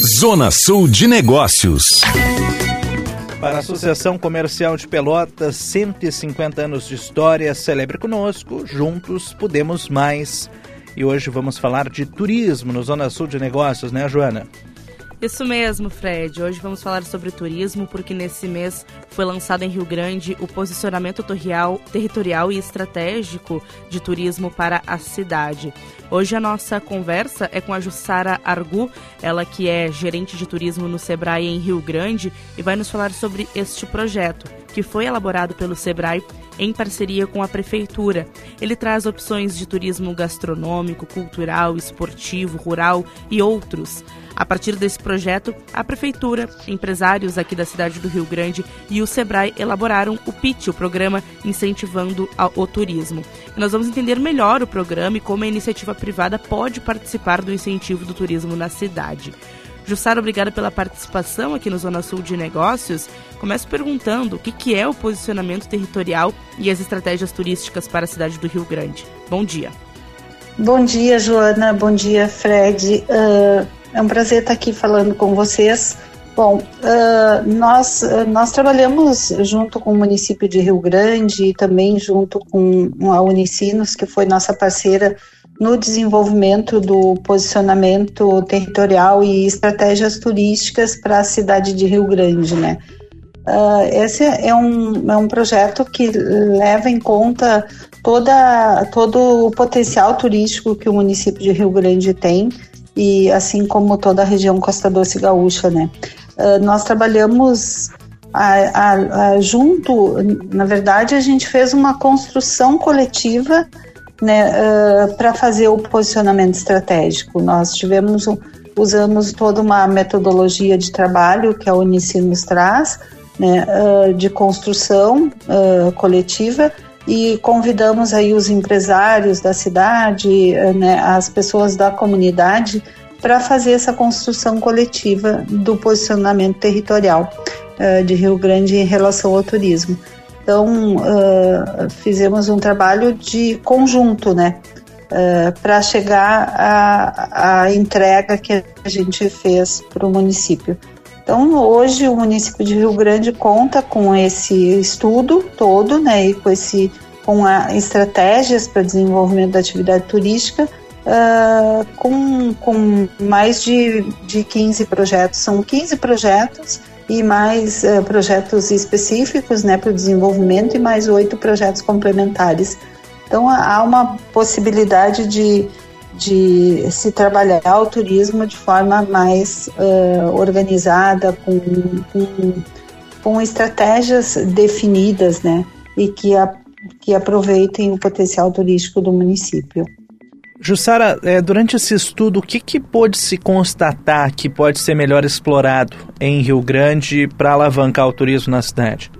Zona Sul de Negócios. Para a Associação Comercial de Pelotas, 150 anos de história, celebre conosco, juntos podemos mais. E hoje vamos falar de turismo no Zona Sul de Negócios, né, Joana? Isso mesmo, Fred. Hoje vamos falar sobre turismo, porque nesse mês foi lançado em Rio Grande o posicionamento territorial, e estratégico de turismo para a cidade. Hoje a nossa conversa é com a Jussara Argu, ela que é gerente de turismo no Sebrae em Rio Grande e vai nos falar sobre este projeto, que foi elaborado pelo Sebrae em parceria com a prefeitura. Ele traz opções de turismo gastronômico, cultural, esportivo, rural e outros. A partir desse projeto, a prefeitura, empresários aqui da cidade do Rio Grande e o Sebrae elaboraram o PIT, o programa incentivando o turismo. E nós vamos entender melhor o programa e como a iniciativa privada pode participar do incentivo do turismo na cidade. Jussara, obrigada pela participação aqui no Zona Sul de Negócios. Começo perguntando o que, é o posicionamento territorial e as estratégias turísticas para a cidade do Rio Grande. Bom dia. Bom dia, Joana. Bom dia, Fred. Uh, é um prazer estar aqui falando com vocês. Bom, uh, nós, uh, nós trabalhamos junto com o município de Rio Grande e também junto com a Unicinos, que foi nossa parceira no desenvolvimento do posicionamento territorial e estratégias turísticas para a cidade de Rio Grande, né? Uh, esse é um, é um projeto que leva em conta toda, todo o potencial turístico que o município de Rio Grande tem e assim como toda a região Costa Doce Gaúcha, né? Uh, nós trabalhamos a, a, a, junto, na verdade, a gente fez uma construção coletiva né, uh, para fazer o posicionamento estratégico. Nós tivemos, usamos toda uma metodologia de trabalho que a Unici nos traz, né, uh, de construção uh, coletiva e convidamos aí os empresários da cidade, né, as pessoas da comunidade para fazer essa construção coletiva do posicionamento territorial de Rio Grande em relação ao turismo. Então, uh, fizemos um trabalho de conjunto, né? Uh, para chegar à, à entrega que a gente fez para o município. Então, hoje o município de Rio Grande conta com esse estudo todo, né, e com, esse, com a, estratégias para desenvolvimento da atividade turística, uh, com, com mais de, de 15 projetos. São 15 projetos e mais uh, projetos específicos né, para o desenvolvimento e mais oito projetos complementares. Então há uma possibilidade de, de se trabalhar o turismo de forma mais uh, organizada, com, com, com, estratégias definidas né, e que, a, que aproveitem o potencial turístico do município. Jussara, é, durante esse estudo, o que, que pôde se constatar que pode ser melhor explorado em Rio Grande para alavancar o turismo na cidade?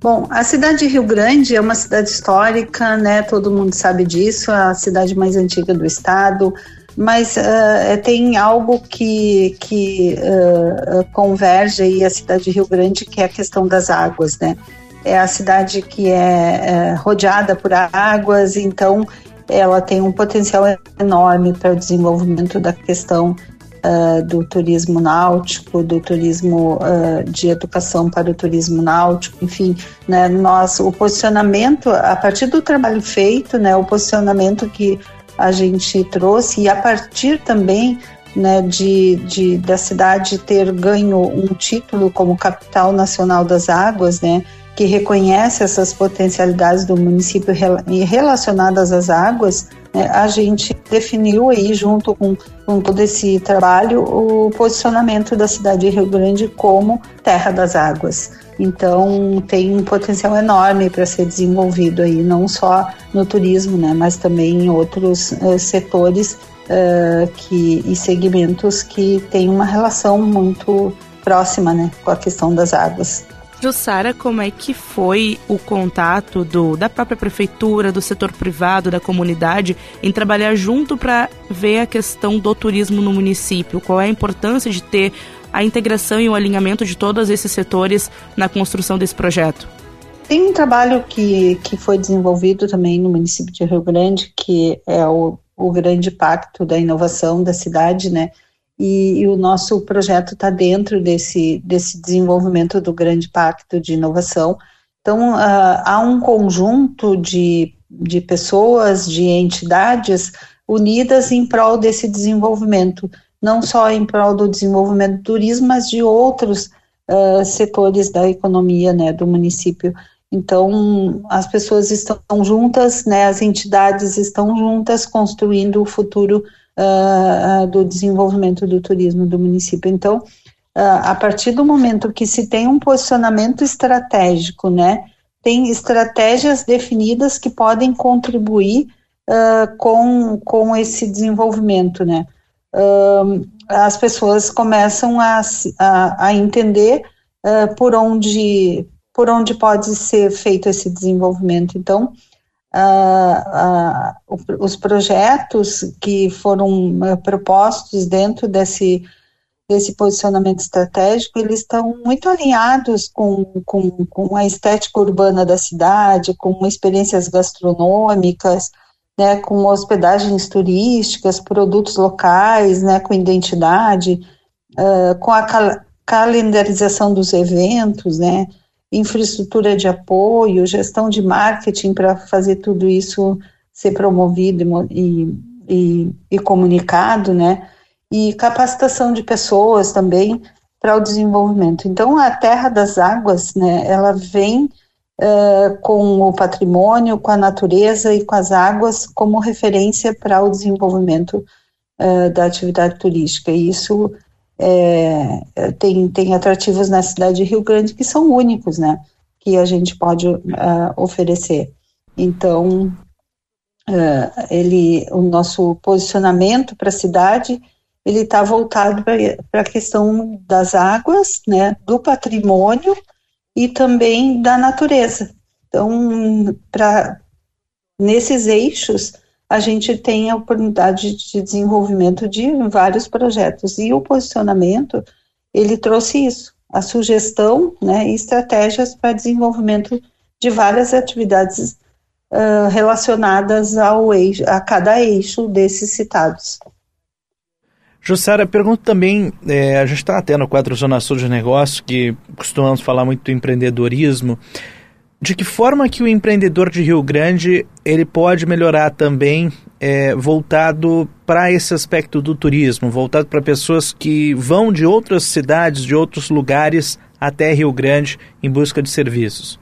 Bom, a cidade de Rio Grande é uma cidade histórica, né? Todo mundo sabe disso, é a cidade mais antiga do estado, mas uh, tem algo que, que uh, converge aí a cidade de Rio Grande, que é a questão das águas, né? É a cidade que é, é rodeada por águas, então ela tem um potencial enorme para o desenvolvimento da questão uh, do turismo náutico, do turismo uh, de educação para o turismo náutico, enfim, né, nós, o posicionamento, a partir do trabalho feito, né, o posicionamento que a gente trouxe e a partir também né, de, de, da cidade ter ganho um título como capital nacional das águas, né, que reconhece essas potencialidades do município relacionadas às águas, né, a gente definiu aí, junto com, com todo esse trabalho, o posicionamento da cidade de Rio Grande como terra das águas. Então tem um potencial enorme para ser desenvolvido aí, não só no turismo, né, mas também em outros uh, setores uh, que, e segmentos que têm uma relação muito próxima né, com a questão das águas. Jussara, como é que foi o contato do, da própria prefeitura, do setor privado, da comunidade, em trabalhar junto para ver a questão do turismo no município? Qual é a importância de ter a integração e o alinhamento de todos esses setores na construção desse projeto? Tem um trabalho que, que foi desenvolvido também no município de Rio Grande, que é o, o grande pacto da inovação da cidade, né? E, e o nosso projeto está dentro desse, desse desenvolvimento do grande pacto de inovação. Então, uh, há um conjunto de, de pessoas, de entidades unidas em prol desse desenvolvimento, não só em prol do desenvolvimento do turismo, mas de outros uh, setores da economia né, do município. Então, as pessoas estão juntas, né, as entidades estão juntas construindo o futuro uh, do desenvolvimento do turismo do município. Então, uh, a partir do momento que se tem um posicionamento estratégico, né, tem estratégias definidas que podem contribuir uh, com, com esse desenvolvimento, né. as pessoas começam a, a, a entender por onde por onde pode ser feito esse desenvolvimento. Então, uh, uh, os projetos que foram uh, propostos dentro desse, desse posicionamento estratégico, eles estão muito alinhados com, com, com a estética urbana da cidade, com experiências gastronômicas, né, com hospedagens turísticas, produtos locais, né, com identidade, com a cal calendarização dos eventos, né, infraestrutura de apoio, gestão de marketing para fazer tudo isso ser promovido e, e, e, comunicado, né? E capacitação de pessoas também para o desenvolvimento. Então, a Terra das Águas, né, ela vem uh, com o patrimônio, com a natureza e com as águas como referência para o desenvolvimento uh, da atividade turística. E isso é, tem, tem atrativos na cidade de Rio Grande que são únicos, né? Que a gente pode uh, oferecer. Então, uh, ele, o nosso posicionamento para a cidade, ele está voltado para a questão das águas, né? Do patrimônio e também da natureza. Então, para nesses eixos, a gente tem a oportunidade de desenvolvimento de vários projetos. E o posicionamento, ele trouxe isso, a sugestão né, e estratégias para desenvolvimento de várias atividades uh, relacionadas ao eixo, a cada eixo desses citados. Jussara, pergunto também, é, a gente está até no quadro Zona Sul de Negócio, que costumamos falar muito do empreendedorismo, de que forma que o empreendedor de Rio Grande ele pode melhorar também é, voltado para esse aspecto do turismo, voltado para pessoas que vão de outras cidades, de outros lugares até Rio Grande em busca de serviços?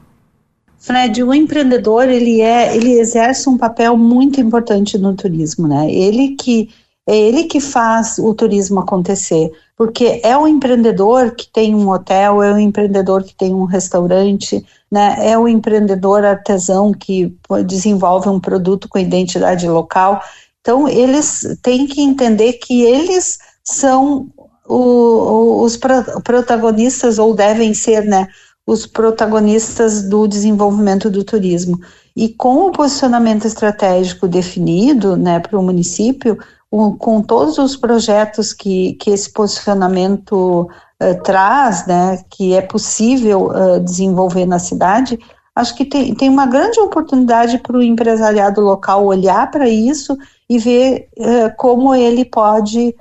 Fred, o empreendedor ele é, ele exerce um papel muito importante no turismo, né? Ele que é ele que faz o turismo acontecer, porque é o empreendedor que tem um hotel, é o empreendedor que tem um restaurante, né, é o empreendedor artesão que desenvolve um produto com identidade local. Então, eles têm que entender que eles são o, os protagonistas, ou devem ser, né, os protagonistas do desenvolvimento do turismo. E com o posicionamento estratégico definido né, para o município, com todos os projetos que, que esse posicionamento uh, traz, né, que é possível uh, desenvolver na cidade, acho que tem, tem uma grande oportunidade para o empresariado local olhar para isso e ver uh, como ele pode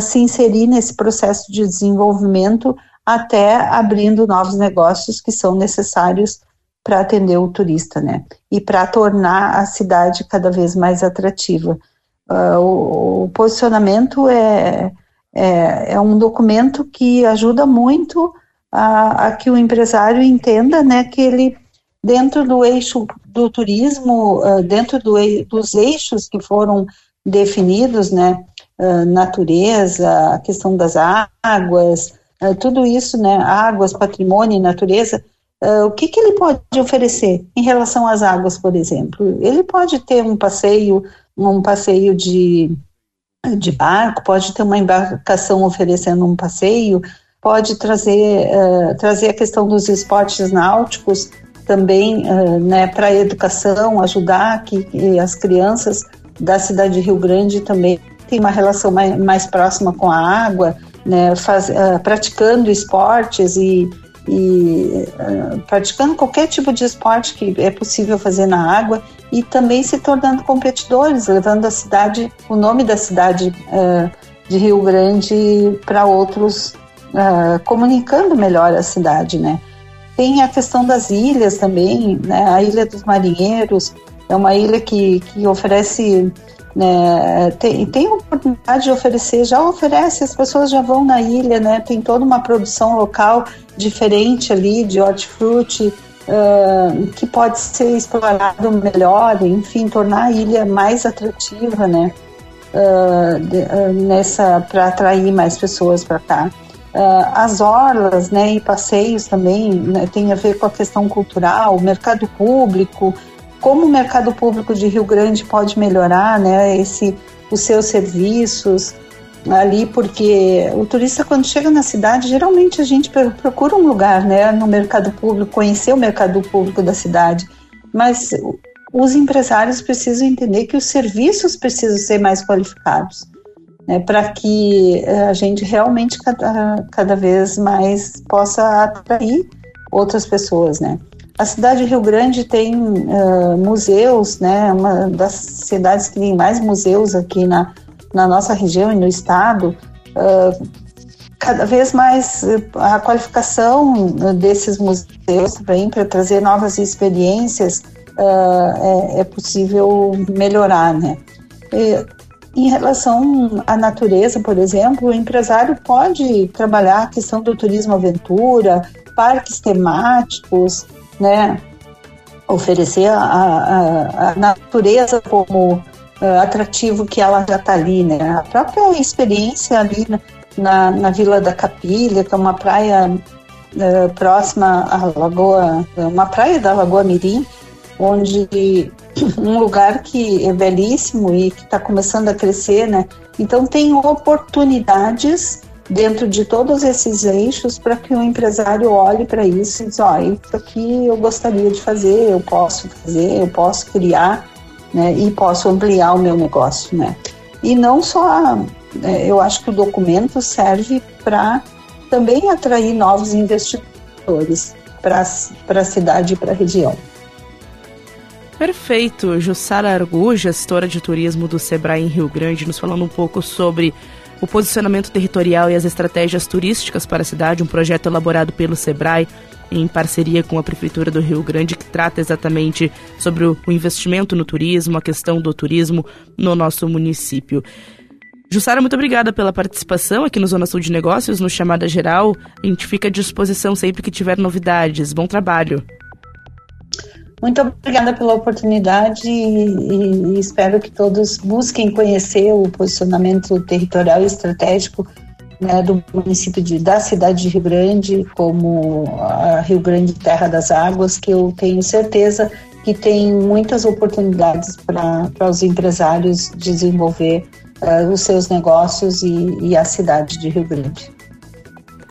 se inserir nesse processo de desenvolvimento até abrindo novos negócios que são necessários para atender o turista, né? E para tornar a cidade cada vez mais atrativa. Uh, o, o, posicionamento é, é, é, um documento que ajuda muito a, a, que o empresário entenda né, que ele, dentro do eixo do turismo, uh, dentro do, dos eixos que foram definidos, né, uh, natureza, a questão das águas, tudo isso, né, águas, patrimônio e natureza, Uh, o que, que ele pode oferecer em relação às águas, por exemplo? Ele pode ter um passeio um passeio de, de barco, pode ter uma embarcação oferecendo um passeio, pode trazer, uh, trazer a questão dos esportes náuticos também uh, né, para a educação, ajudar que, que, as crianças da cidade de Rio Grande também tenham uma relação mais, mais próxima com a água, né, faz, uh, praticando esportes e, e uh, praticando qualquer tipo de esporte que é possível fazer na água e também se tornando competidores, levando a cidade, o nome da cidade uh, de Rio Grande para outros, uh, comunicando melhor a cidade, né? Tem a questão das ilhas também, né? A Ilha dos Marinheiros é uma ilha que, que oferece né, tem, tem oportunidade de oferecer, já oferece, as pessoas já vão na ilha, né, tem toda uma produção local diferente ali de hortifruti, uh, que pode ser explorado melhor, enfim, tornar a ilha mais atrativa, né, uh, de, uh, nessa para atrair mais pessoas para cá. as orlas, né, e passeios também né, tem a ver com a questão cultural, mercado público, como o mercado público de Rio Grande pode melhorar, né, esse, os seus serviços ali, porque o turista quando chega na cidade, geralmente a gente procura um lugar, né, no mercado público, conhecer o mercado público da cidade, mas os empresários precisam entender que os serviços precisam ser mais qualificados, né, para que eh, a gente realmente cada, cada vez mais possa atrair outras pessoas, né. A cidade de Rio Grande tem uh, museus, né? Uma das cidades que tem mais museus aqui na, na nossa região e no estado. Uh, cada vez mais a qualificação desses museus também para trazer novas experiências uh, é, é, possível melhorar, né? E, em relação à natureza, por exemplo, o empresário pode trabalhar a questão do turismo aventura, parques temáticos, né? Oferecer a, a, a natureza como uh, atrativo que ela já está ali, né? A própria experiência ali na, na Vila da Capilha, que é uma praia uh, próxima à Lagoa, uma praia da Lagoa Mirim, onde um lugar que é belíssimo e que está começando a crescer, né? Então tem oportunidades dentro de todos esses eixos para que o empresário olhe para isso e diz, ó, isso aqui eu gostaria de fazer, eu posso fazer, eu posso criar, né, e posso ampliar o meu negócio, né. E não só, é, eu acho que o documento serve para também atrair novos investidores para a cidade e para a região. Perfeito. Jussara Argu, gestora de turismo do Sebrae em Rio Grande, nos falando um pouco sobre o posicionamento territorial e as estratégias turísticas para a cidade, um projeto elaborado pelo SEBRAE em parceria com a Prefeitura do Rio Grande, que trata exatamente sobre o investimento no turismo, a questão do turismo no nosso município. Jussara, muito obrigada pela participação aqui no Zona Sul de Negócios, no Chamada Geral. A gente fica à disposição sempre que tiver novidades. Bom trabalho. Muito obrigada pela oportunidade e, e, espero que todos busquem conhecer o posicionamento territorial e estratégico né, do município de, da cidade de Rio Grande, como a Rio Grande Terra das Águas, que eu tenho certeza que tem muitas oportunidades para os empresários desenvolver uh, os seus negócios e, e a cidade de Rio Grande.